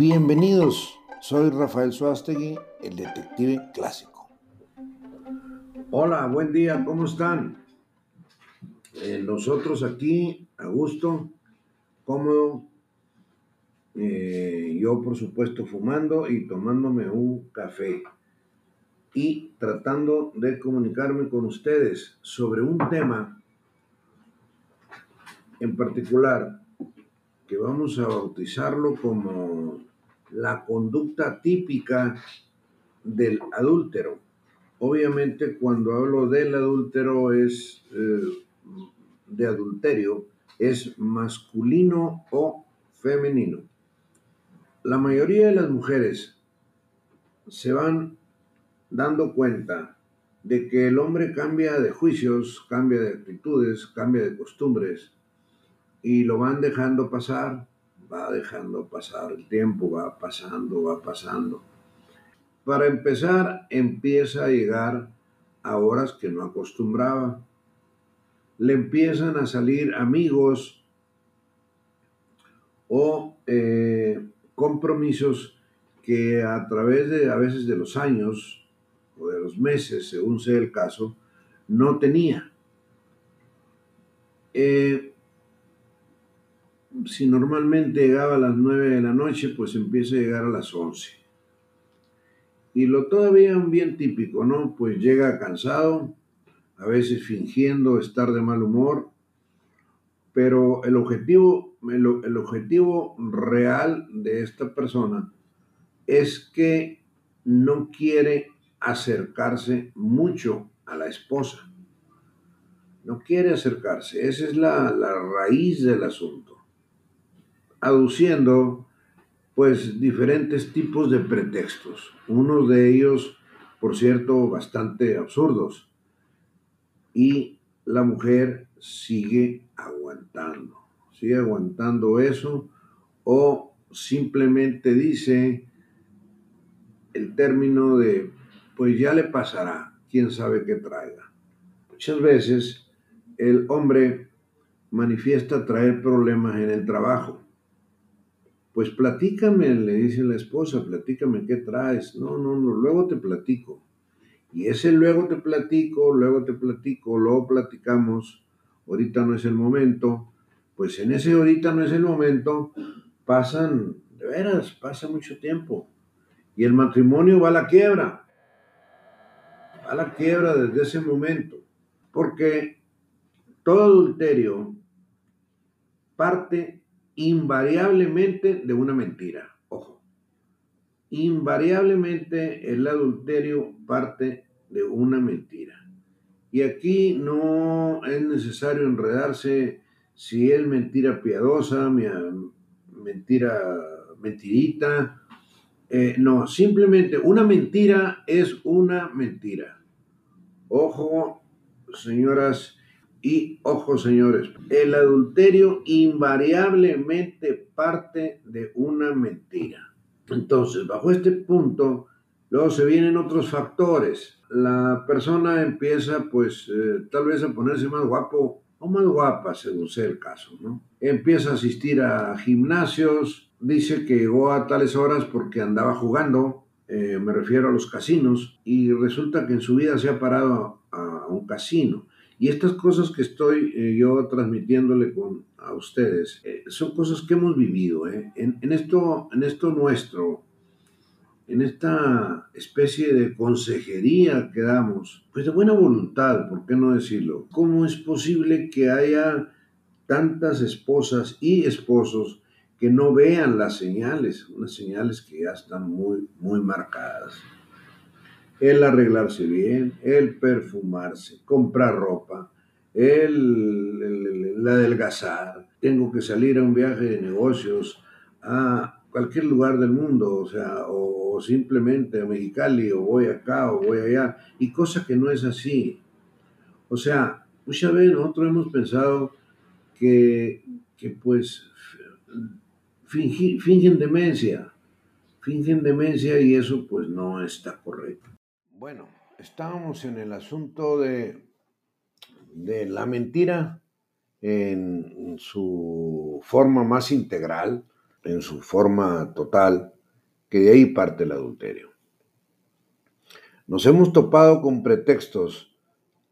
Bienvenidos, soy Rafael Suástegui, el detective clásico. Hola, buen día, ¿cómo están? Eh, nosotros aquí, a gusto, cómodo, eh, yo por supuesto fumando y tomándome un café y tratando de comunicarme con ustedes sobre un tema en particular que vamos a bautizarlo como la conducta típica del adúltero. Obviamente cuando hablo del adúltero es eh, de adulterio, es masculino o femenino. La mayoría de las mujeres se van dando cuenta de que el hombre cambia de juicios, cambia de actitudes, cambia de costumbres, y lo van dejando pasar, va dejando pasar el tiempo, va pasando, va pasando. Para empezar, empieza a llegar a horas que no acostumbraba. Le empiezan a salir amigos o eh, compromisos que a través de a veces de los años o de los meses, según sea el caso, no tenía. Eh, si normalmente llegaba a las 9 de la noche, pues empieza a llegar a las 11. Y lo todavía bien típico, ¿no? Pues llega cansado, a veces fingiendo estar de mal humor, pero el objetivo, el, objetivo real de esta persona es que no quiere acercarse mucho a la esposa. No quiere acercarse. Esa es la, la raíz del asunto aduciendo pues diferentes tipos de pretextos, unos de ellos, por cierto, bastante absurdos. Y la mujer sigue aguantando, sigue aguantando eso o simplemente dice el término de, pues ya le pasará, quién sabe qué traiga. Muchas veces el hombre manifiesta traer problemas en el trabajo pues platícame, le dice la esposa, platícame qué traes. No, no, no, luego te platico. Y ese luego te platico, luego te platico, luego platicamos, ahorita no es el momento. Pues en ese ahorita no es el momento, pasan, de veras, pasa mucho tiempo. Y el matrimonio va a la quiebra. Va a la quiebra desde ese momento. Porque todo adulterio parte invariablemente de una mentira. Ojo, invariablemente el adulterio parte de una mentira. Y aquí no es necesario enredarse si es mentira piadosa, mentira, mentirita. Eh, no, simplemente una mentira es una mentira. Ojo, señoras y ojo, señores, el adulterio invariablemente parte de una mentira. Entonces, bajo este punto, luego se vienen otros factores. La persona empieza, pues, eh, tal vez a ponerse más guapo o más guapa, según sea el caso, ¿no? Empieza a asistir a gimnasios, dice que llegó a tales horas porque andaba jugando, eh, me refiero a los casinos, y resulta que en su vida se ha parado a un casino y estas cosas que estoy eh, yo transmitiéndole con, a ustedes eh, son cosas que hemos vivido. ¿eh? En, en, esto, en esto nuestro, en esta especie de consejería que damos, pues de buena voluntad, ¿por qué no decirlo? ¿Cómo es posible que haya tantas esposas y esposos que no vean las señales, unas señales que ya están muy, muy marcadas? El arreglarse bien, el perfumarse, comprar ropa, el, adelgazar. Tengo que salir a un viaje de negocios a cualquier lugar del mundo, o sea, o, simplemente a Mexicali, o voy acá, o voy allá, y cosa que no es así. O sea, muchas veces nosotros hemos pensado que, que pues fingen demencia, fingen demencia y eso pues no está correcto. Bueno, estábamos en el asunto de, de la mentira en su forma más integral. en su forma total, que de ahí parte el adulterio. Nos hemos topado con pretextos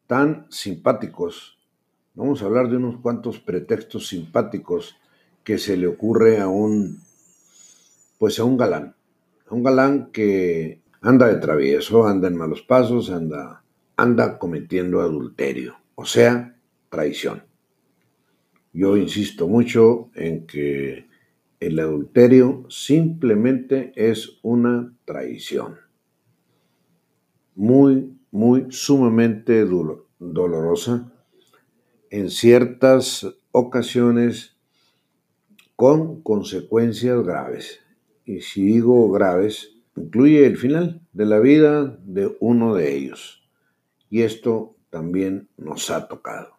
tan simpáticos. Vamos a hablar de unos cuantos pretextos simpáticos que se le ocurre a un, pues a un galán, a un galán que anda de travieso, anda en malos pasos, anda, anda cometiendo adulterio, o sea, traición. Yo insisto mucho en que el adulterio simplemente es una traición. Muy, muy sumamente dolorosa. En ciertas ocasiones con consecuencias graves. Y si digo graves, incluye el final de la vida de uno de ellos. Y esto también nos ha tocado.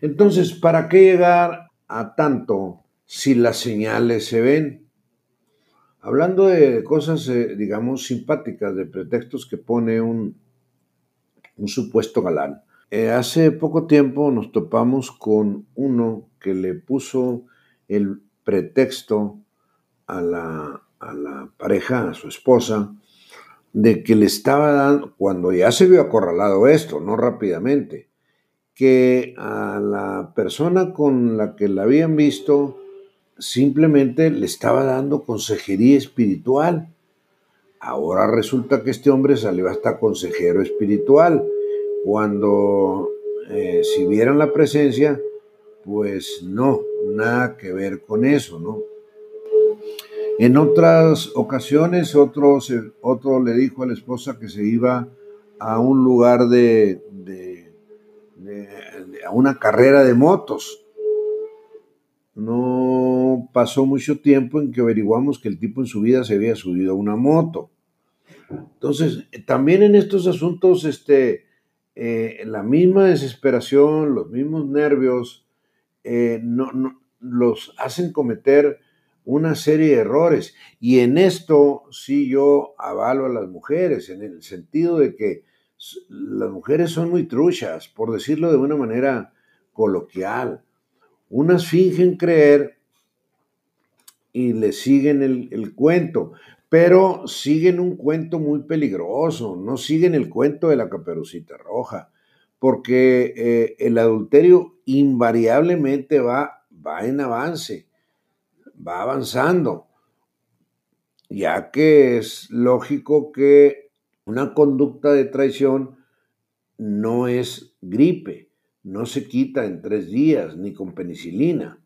Entonces, ¿para qué llegar a tanto si las señales se ven? Hablando de cosas, eh, digamos, simpáticas, de pretextos que pone un, un supuesto galán. Eh, hace poco tiempo nos topamos con uno que le puso el pretexto a la, a la pareja, a su esposa, de que le estaba dando, cuando ya se vio acorralado esto, no rápidamente, que a la persona con la que la habían visto simplemente le estaba dando consejería espiritual. Ahora resulta que este hombre salió hasta consejero espiritual. Cuando eh, si vieran la presencia, pues no, nada que ver con eso, ¿no? En otras ocasiones, otro, otro le dijo a la esposa que se iba a un lugar de a una carrera de motos. No pasó mucho tiempo en que averiguamos que el tipo en su vida se había subido a una moto. Entonces, también en estos asuntos, este, eh, la misma desesperación, los mismos nervios, eh, no, los hacen cometer una serie de errores. Y en esto sí yo avalo a las mujeres, en el sentido de que las mujeres son muy truchas, por decirlo de una manera coloquial. Unas fingen creer y le siguen el, cuento, pero siguen un cuento muy peligroso, no siguen el cuento de la caperucita roja, porque eh, el adulterio invariablemente va, va en avance, va avanzando, ya que es lógico que una conducta de traición no es gripe, no se quita en tres días ni con penicilina.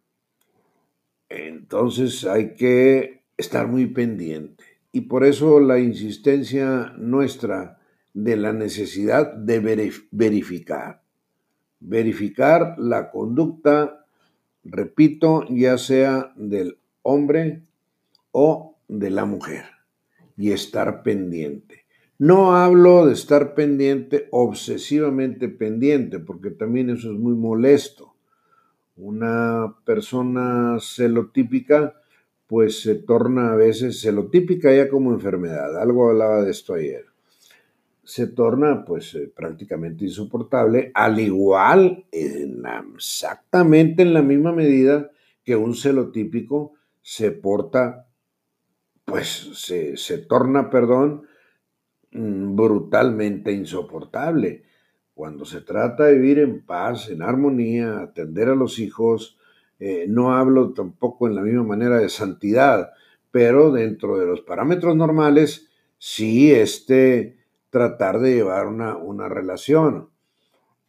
Entonces hay que estar muy pendiente. Y por eso la insistencia nuestra de la necesidad de verificar. Verificar la conducta, repito, ya sea del hombre o de la mujer. Y estar pendiente. No hablo de estar pendiente, obsesivamente pendiente, porque también eso es muy molesto. Una persona celotípica, pues se torna a veces celotípica ya como enfermedad. Algo hablaba de esto ayer. Se torna pues eh, prácticamente insoportable, al igual, exactamente en la misma medida que un celotípico se porta, pues se, se torna, perdón, Mm, brutalmente insoportable. Cuando se trata de vivir en paz, en armonía, atender a los hijos, eh, no hablo tampoco en la misma manera de santidad, pero dentro de los parámetros normales, sí este, tratar de llevar una, una relación.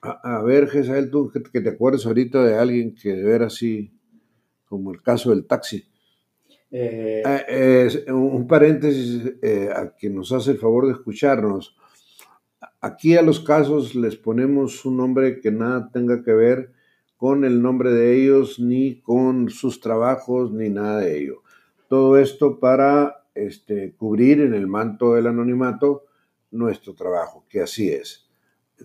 A, ver, Gesael, tú que, te acuerdes ahorita de alguien que de ver así, como el caso del taxi, eh, eh, un paréntesis eh, a quien nos hace el favor de escucharnos. Aquí a los casos les ponemos un nombre que nada tenga que ver con el nombre de ellos, ni con sus trabajos, ni nada de ello. Todo esto para este, cubrir en el manto del anonimato nuestro trabajo, que así es.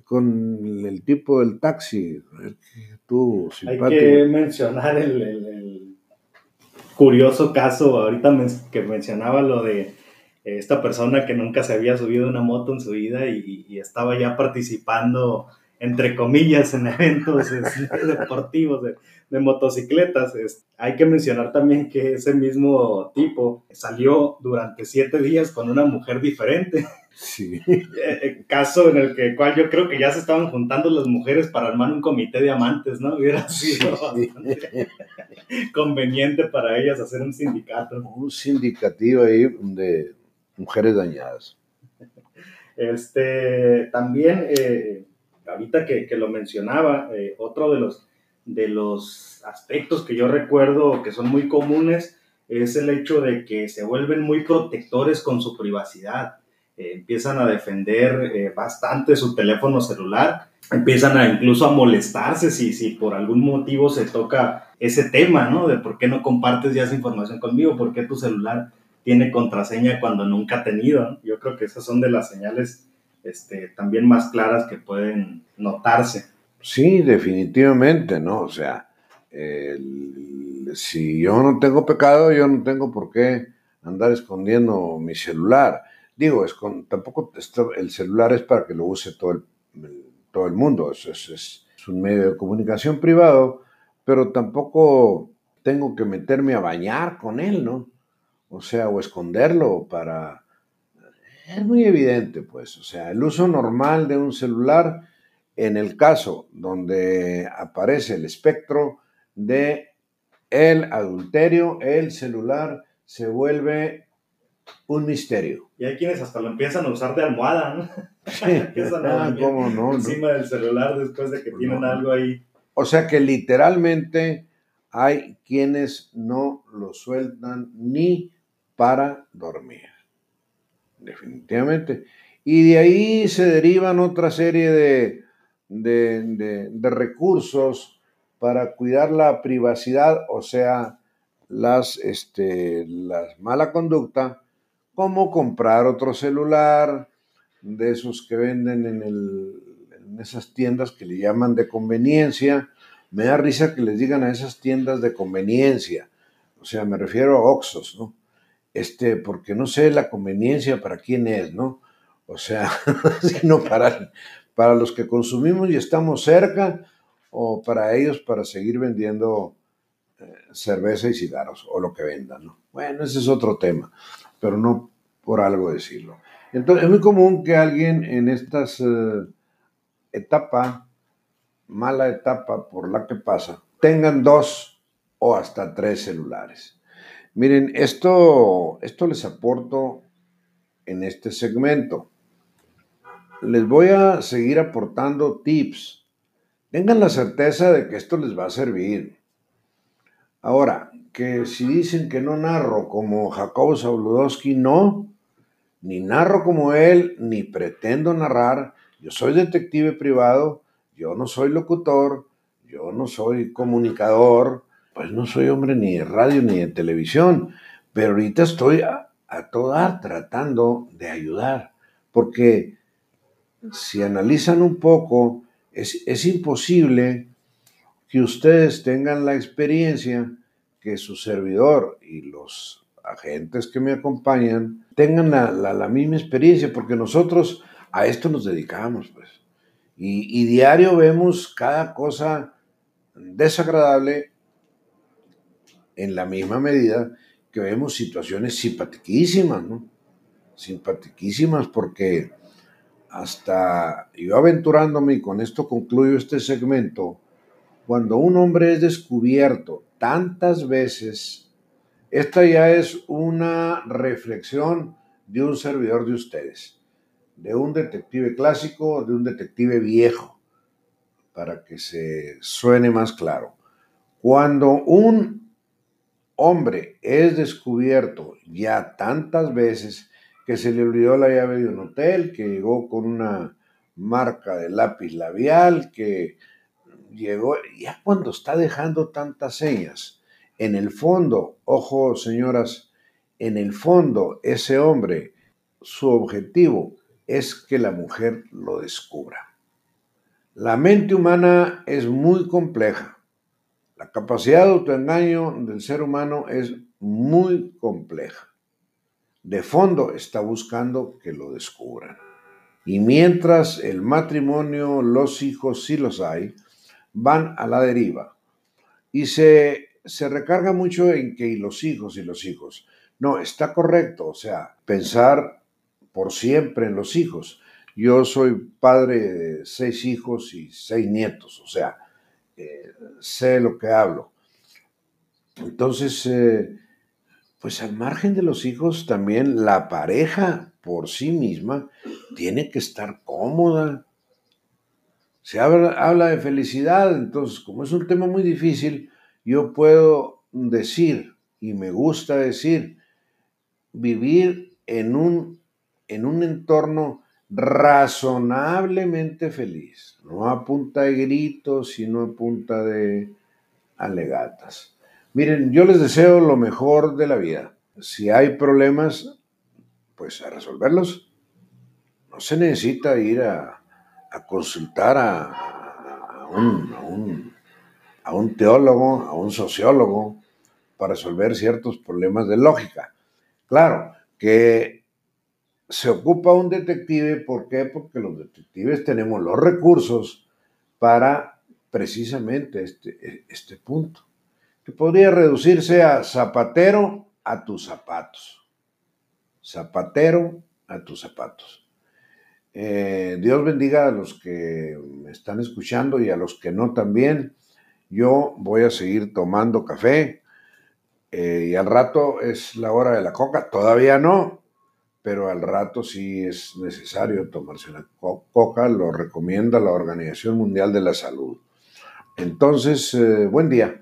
Con el tipo del taxi, tú, simpático. Hay que mencionar el curioso caso, ahorita que mencionaba lo de esta persona que nunca se había subido una moto en su vida y, estaba ya participando entre comillas, en eventos deportivos de, de motocicletas. hay que mencionar también que ese mismo tipo salió durante siete días con una mujer diferente. Sí. Eh, eh, caso en el que, cual yo creo que ya se estaban juntando las mujeres para armar un comité de amantes, ¿no? Hubiera sido conveniente para ellas hacer un sindicato. Un sindicativo ahí de mujeres dañadas. Este, también, eh, ahorita que, que, lo mencionaba, otro de los, de los aspectos que yo recuerdo que son muy comunes es el hecho de que se vuelven muy protectores con su privacidad eh, empiezan a defender eh, bastante su teléfono celular, empiezan a incluso a molestarse si, si por algún motivo se toca ese tema, ¿no? De por qué no compartes ya esa información conmigo, por qué tu celular tiene contraseña cuando nunca ha tenido. Yo creo que esas son de las señales este, también más claras que pueden notarse. Sí, definitivamente, ¿no? O sea, si yo no tengo pecado, yo no tengo por qué andar escondiendo mi celular. Digo, es tampoco el celular es para que lo use todo el, todo el mundo, es, un medio de comunicación privado, pero tampoco tengo que meterme a bañar con él, ¿no? O sea, o esconderlo para... Es muy evidente, pues, o sea, el uso normal de un celular, en el caso donde aparece el espectro de el adulterio, el celular se vuelve un misterio. Y hay quienes hasta lo empiezan a usar de almohada, ¿no? Sí. ah, ¿cómo no? Encima del celular después de que tienen algo ahí. O sea que literalmente hay quienes no lo sueltan ni para dormir. Definitivamente. Y de ahí se derivan otra serie de, de, de recursos para cuidar la privacidad, o sea, las, este, la mala conducta como comprar otro celular, de esos que venden en, en esas tiendas que le llaman de conveniencia. Me da risa que les digan a esas tiendas de conveniencia. O sea, me refiero a Oxos, ¿no? Este, porque no sé la conveniencia para quién es, ¿no? O sea, sino para, para los que consumimos y estamos cerca, o para ellos para seguir vendiendo eh, cerveza y cigarros, o lo que vendan, ¿no? Bueno, ese es otro tema pero no por algo decirlo. Entonces, es muy común que alguien en estas eh, etapa, mala etapa por la que pasa, tengan dos o hasta tres celulares. Miren, esto, esto les aporto en este segmento. Les voy a seguir aportando tips. Tengan la certeza de que esto les va a servir. Ahora, que si dicen que no narro como Jacobo Sabludowski, no, ni narro como él, ni pretendo narrar. Yo soy detective privado, yo no soy locutor, yo no soy comunicador, pues no soy hombre ni de radio ni de televisión, pero ahorita estoy a, a toda tratando de ayudar, porque si analizan un poco, es, es imposible que ustedes tengan la experiencia que su servidor y los agentes que me acompañan tengan la, misma experiencia, porque nosotros a esto nos dedicamos, pues. Y, diario vemos cada cosa desagradable en la misma medida que vemos situaciones simpatiquísimas, ¿no? Simpatiquísimas porque hasta yo aventurándome, y con esto concluyo este segmento, cuando un hombre es descubierto tantas veces, esta ya es una reflexión de un servidor de ustedes, de un detective clásico, de un detective viejo, para que se suene más claro. Cuando un hombre es descubierto ya tantas veces que se le olvidó la llave de un hotel, que llegó con una marca de lápiz labial, que llegó, ya cuando está dejando tantas señas, en el fondo, ojo señoras, en el fondo ese hombre, su objetivo es que la mujer lo descubra. La mente humana es muy compleja. La capacidad de autoengaño del ser humano es muy compleja. De fondo está buscando que lo descubran. Y mientras el matrimonio, los hijos, si los hay, van a la deriva. Y se, se recarga mucho en que y los hijos y los hijos. No, está correcto, o sea, pensar por siempre en los hijos. Yo soy padre de seis hijos y seis nietos, o sea, eh, sé lo que hablo. Entonces, eh, pues al margen de los hijos, también la pareja por sí misma tiene que estar cómoda. Se habla, habla de felicidad, entonces como es un tema muy difícil, yo puedo decir, y me gusta decir, vivir en un, en un entorno razonablemente feliz, no a punta de gritos, sino a punta de alegatas. Miren, yo les deseo lo mejor de la vida. Si hay problemas, pues a resolverlos. No se necesita ir a, consultar a, un, a un teólogo, a un sociólogo, para resolver ciertos problemas de lógica. Claro, que se ocupa un detective, ¿por qué? Porque los detectives tenemos los recursos para precisamente este, este punto que podría reducirse a zapatero a tus zapatos. Zapatero a tus zapatos. Eh, Dios bendiga a los que me están escuchando y a los que no también. Yo voy a seguir tomando café eh, y al rato es la hora de la coca. Todavía no, pero al rato sí es necesario tomarse una coca. Lo recomienda la Organización Mundial de la Salud. Entonces, eh, buen día.